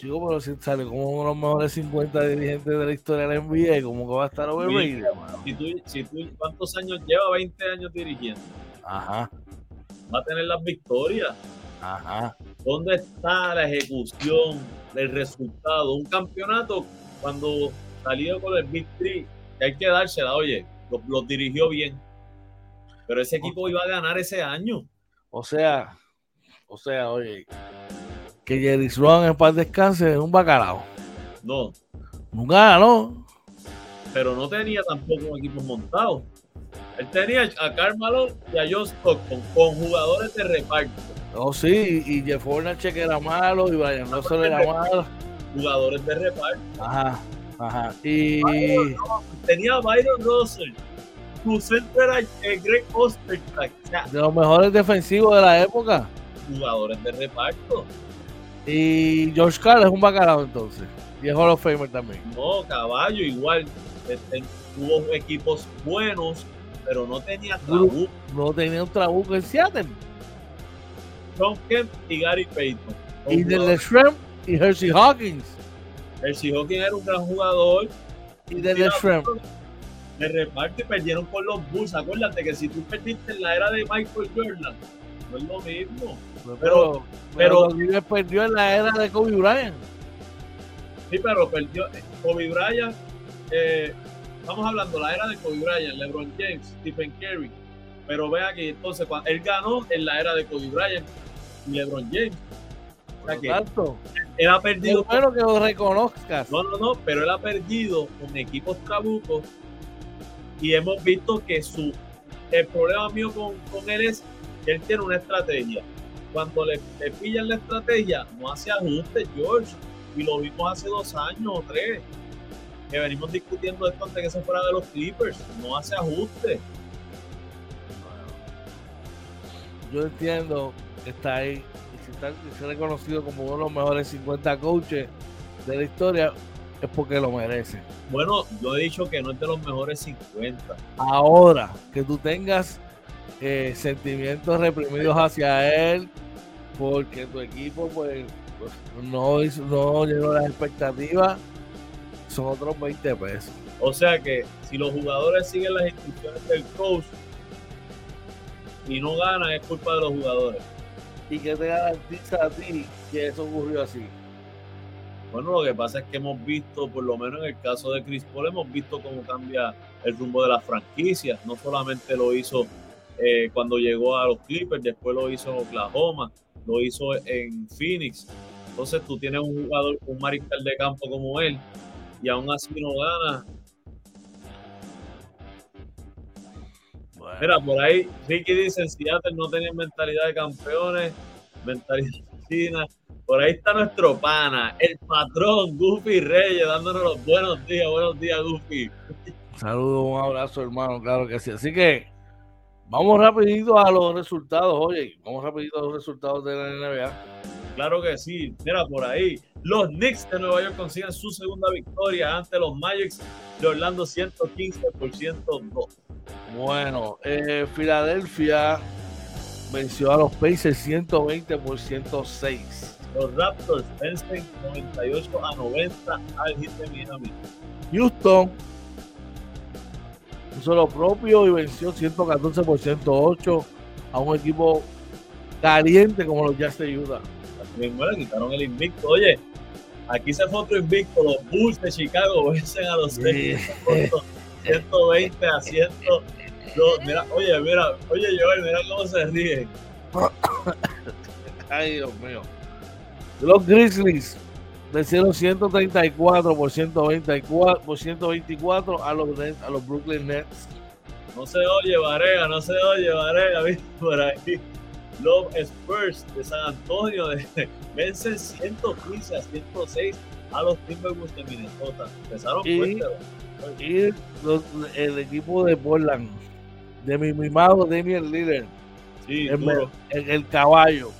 Chico, pero si sale como uno de los mejores 50 dirigentes de la historia de la NBA, como que va a estar overrated, si tú, si tú, ¿Cuántos años lleva? 20 años dirigiendo. Ajá. Va a tener las victorias. Ajá. ¿Dónde está la ejecución del resultado? Un campeonato cuando salió con el Big Three, que hay que dársela, oye, los dirigió bien. Pero ese equipo iba a ganar ese año. O sea, o sea, oye, que Jerry Sloan en paz descanse es un bacalao. No. Nunca ganó. Pero no tenía tampoco un equipo montado. Él tenía a Carmelo y a John Stockton con jugadores de reparto. Oh, sí, y Jeff Hornacek era malo y Brian Russell era malo. Jugadores de reparto. Ajá, ajá. Y. tenía a Byron Russell. Su centro era Greg Ostertag. de los mejores defensivos de la época. Jugadores de reparto. Y George Carl es un bacalao entonces. Y es Hall of Famer también. No, caballo, igual. este, tuvo equipos buenos, pero no tenía trabuco. No tenía un trabuco en Seattle. John Kemp y Gary Payton. Y de Shrimp y Hershey Hawkins. Hershey Hawkins era un gran jugador. Y de Shrimp. De reparto y perdieron con los Bulls. Acuérdate que si tú perdiste en la era de Michael Jordan, no es lo mismo. Pero, pero, pero perdió en la era de Kobe Bryant. Sí, pero perdió. Eh, Kobe Bryant, eh, estamos hablando la era de Kobe Bryant, LeBron James, Stephen Curry. Pero ve aquí, entonces, cuando él ganó en la era de Kobe Bryant y LeBron James. O sea que él ha perdido. Espero que lo reconozcas. No, no, no, pero él ha perdido con equipos trabucos y hemos visto que su. El problema mío con, con él es que él tiene una estrategia. Cuando le, le pillan la estrategia, no hace ajustes, George. Y lo vimos hace dos años o tres. Que venimos discutiendo esto antes que se fuera de los Clippers. No hace ajustes. Yo entiendo que está ahí y si está reconocido como uno de los mejores 50 coaches de la historia, es porque lo merece. Bueno, yo he dicho que no es de los mejores 50. Ahora, que tú tengas eh, sentimientos reprimidos hacia él, porque tu equipo pues, pues no, hizo, no llenó las expectativas, son otros 20 pesos. O sea que si los jugadores siguen las instrucciones del coach y no ganan, es culpa de los jugadores. ¿Y qué te garantiza a ti que eso ocurrió así? Bueno, lo que pasa es que hemos visto, por lo menos en el caso de Chris Paul, hemos visto cómo cambia el rumbo de las franquicias. No solamente lo hizo eh, cuando llegó a los Clippers, después lo hizo en Oklahoma, lo hizo en Phoenix. Entonces tú tienes un jugador, un mariscal de campo como él, y aún así no gana. Mira, por ahí Ricky dice, Seattle no tenía mentalidad de campeones, mentalidad china. Por ahí está nuestro pana, el patrón Goofy Reyes, dándonos los buenos días. Buenos días, Goofy. Saludos, un abrazo, hermano, claro que sí. Así que vamos rapidito a los resultados, oye, vamos rapidito a los resultados de la NBA. Claro que sí. Mira, por ahí, los Knicks de Nueva York consiguen su segunda victoria ante los Magics de Orlando 115 por 102. Bueno, eh, Filadelfia venció a los Pacers 120 por 106. Los Raptors vencen 98 a 90 al hit de Miami. Houston hizo lo propio y venció 114 por 108 a un equipo caliente como los Jazz de Utah. Bueno, quitaron el invicto. Oye, aquí se fue otro invicto. Los Bulls de Chicago vencen a los 120 a 100. mira, oye, mira, oye, Joel, mira cómo se ríe. Ay, Dios mío. Los Grizzlies vencieron 134 por 124, por 124 a los, a los Brooklyn Nets. No se oye, Varega, no se oye, Varega, ¿viste? por ahí. Los Spurs de San Antonio vencen 115 a 106 a los Timberwolves de Minnesota. Empezaron y, fuerte. Y el equipo de Portland, de mi mimado Damian Lillard, sí, el, el, el caballo,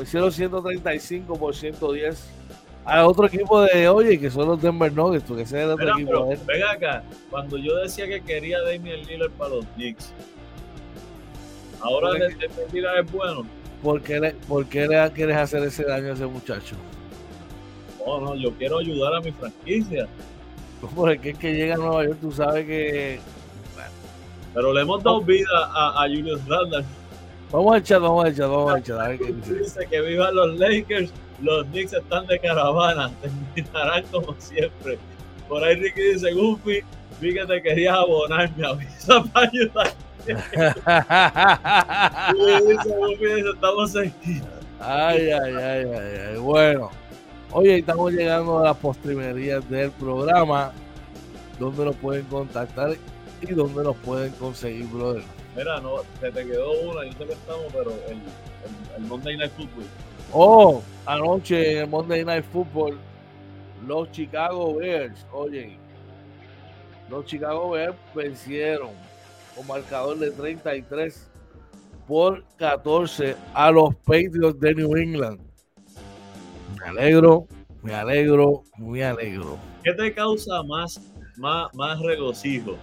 hicieron 135 por 110 a otro equipo de oye que son los Denver Nuggets porque ese es el otro equipo venga acá cuando yo decía que quería Damian Lillard para los Knicks ahora Damian Lillard es bueno ¿por qué, le, ¿por qué le quieres hacer ese daño a ese muchacho? no, no, yo quiero ayudar a mi franquicia. Porque es que llega a Nueva York tú sabes que pero le hemos dado vida a, a Julius Randle. Vamos a echar, vamos a echar, vamos a ver qué dice. dice que vivan los Lakers, los Knicks están de caravana, terminarán como siempre. Por ahí Ricky dice, Goofy, vi que te querías abonar, me avisa para ayudar. y dice, Goofy, dice, estamos. Ay, ay, ay, ay, ay. Bueno, hoy estamos llegando a las postrimerías del programa, donde nos pueden contactar y donde nos pueden conseguir, brother. Mira, no, se te quedó una, yo sé que estamos, pero el, el, Monday Night Football. Oh, anoche en el Monday Night Football, los Chicago Bears, oye, los Chicago Bears vencieron con marcador de 33 por 14 a los Patriots de New England. Me alegro, me alegro, me alegro. ¿Qué te causa más más, más regocijo.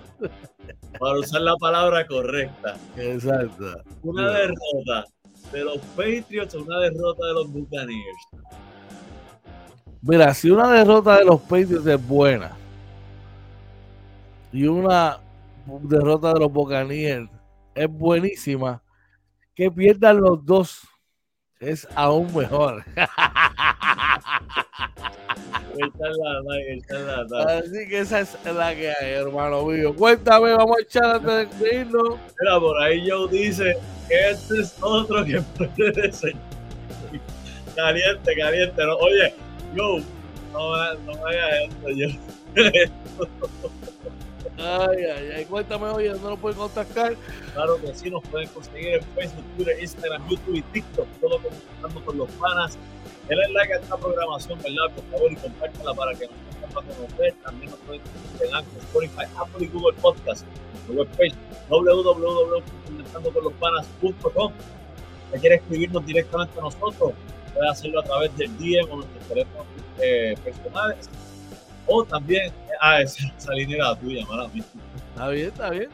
Para usar la palabra correcta. Exacto. Una derrota de los Patriots o una derrota de los Buccaneers. Mira, si una derrota de los Patriots es buena y una derrota de los Buccaneers es buenísima, que pierdan los dos es aún mejor. Así que esa es la que hay, hermano mío. Cuéntame, vamos a echar antes de irnos. Mira, por ahí Joe dice que este es otro que puede ser caliente, caliente. ¿no? Oye, Joe, no, no me hagas esto, yo. Ay, ay, ay, cuéntame, oye, ¿dónde nos pueden contactar? Claro que sí, nos pueden conseguir en Facebook, Twitter, Instagram, YouTube y TikTok, todo comunicando con los panas. Denle like a esta programación, ¿verdad? Por favor, y compártela para que nos puedan conocer. También nos pueden conseguir en Spotify, Apple y Google Podcast. En webpage www.comentandocolopanas.com Si quiere escribirnos directamente a nosotros, puede hacerlo a través del DM o nuestros teléfonos eh, personales o también, ah, esa, esa línea era tuya, mala mía. Está bien, está bien.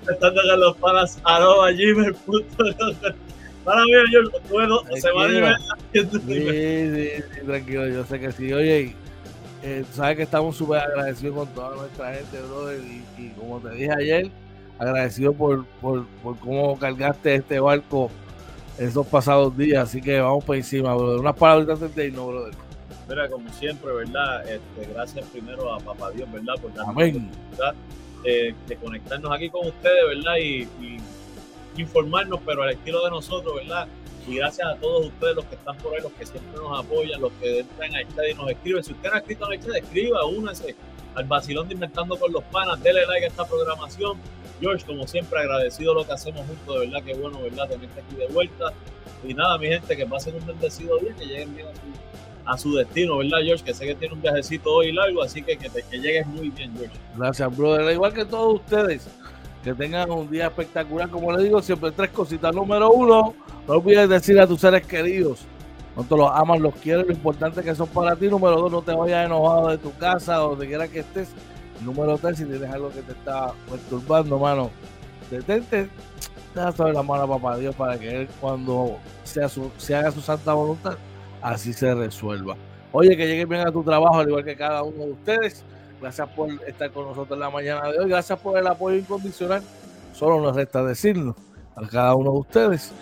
Intentando que los panas arroba gmail.com. Para mí, yo puedo semana y media. Sí, sí, sí, tranquilo, yo sé que sí. Oye, eh, sabes que estamos súper agradecidos con toda nuestra gente, brother. Y, y, como te dije ayer, agradecido por, por, por cómo cargaste este barco esos pasados días. Así que vamos por encima, brother. Unas palabras antes de irnos, brother. Mira, como siempre, ¿verdad? Este, gracias primero a Papá Dios, ¿verdad? Por Amén. la oportunidad de, de, conectarnos aquí con ustedes, ¿verdad? Y, y, informarnos, pero al estilo de nosotros, ¿verdad? Y gracias a todos ustedes, los que están por ahí, los que siempre nos apoyan, los que entran al chat y nos escriben. Si usted no ha escrito en el chat, escriba, únase al vacilón de Inventando con los Panas, dele like a esta programación. George, como siempre, agradecido lo que hacemos juntos, de verdad, que bueno, ¿verdad? Tenerte aquí de vuelta. Y nada, mi gente, que pasen un bendecido día, que lleguen bien a su destino, ¿verdad, George? Que sé que tiene un viajecito hoy largo, así que que llegues muy bien, George. Gracias, brother. Igual que todos ustedes, que tengan un día espectacular. Como les digo, siempre tres cositas. Número uno, no olvides decir a tus seres queridos, te los amas, los quieres, lo importante que son para ti. Número dos, no te vayas enojado de tu casa donde quiera que estés. Número tres, si tienes algo que te está perturbando, mano, detente, deja saber la mano a papá Dios para que él cuando sea su, se haga su santa voluntad así se resuelva. Oye, que llegues bien a tu trabajo, al igual que cada uno de ustedes. Gracias por estar con nosotros en la mañana de hoy. Gracias por el apoyo incondicional. Solo nos resta decirlo a cada uno de ustedes.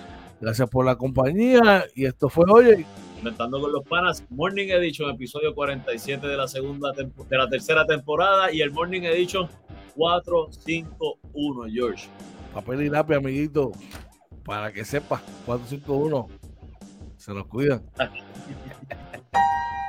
Gracias por la compañía. Y esto fue Oye. Comentando con los panas, Morning Edition, episodio 47 de la segunda de la tercera temporada y el Morning Edition 451, George. Papel y lápiz, amiguito, para que sepa, 451. Se los cuidan.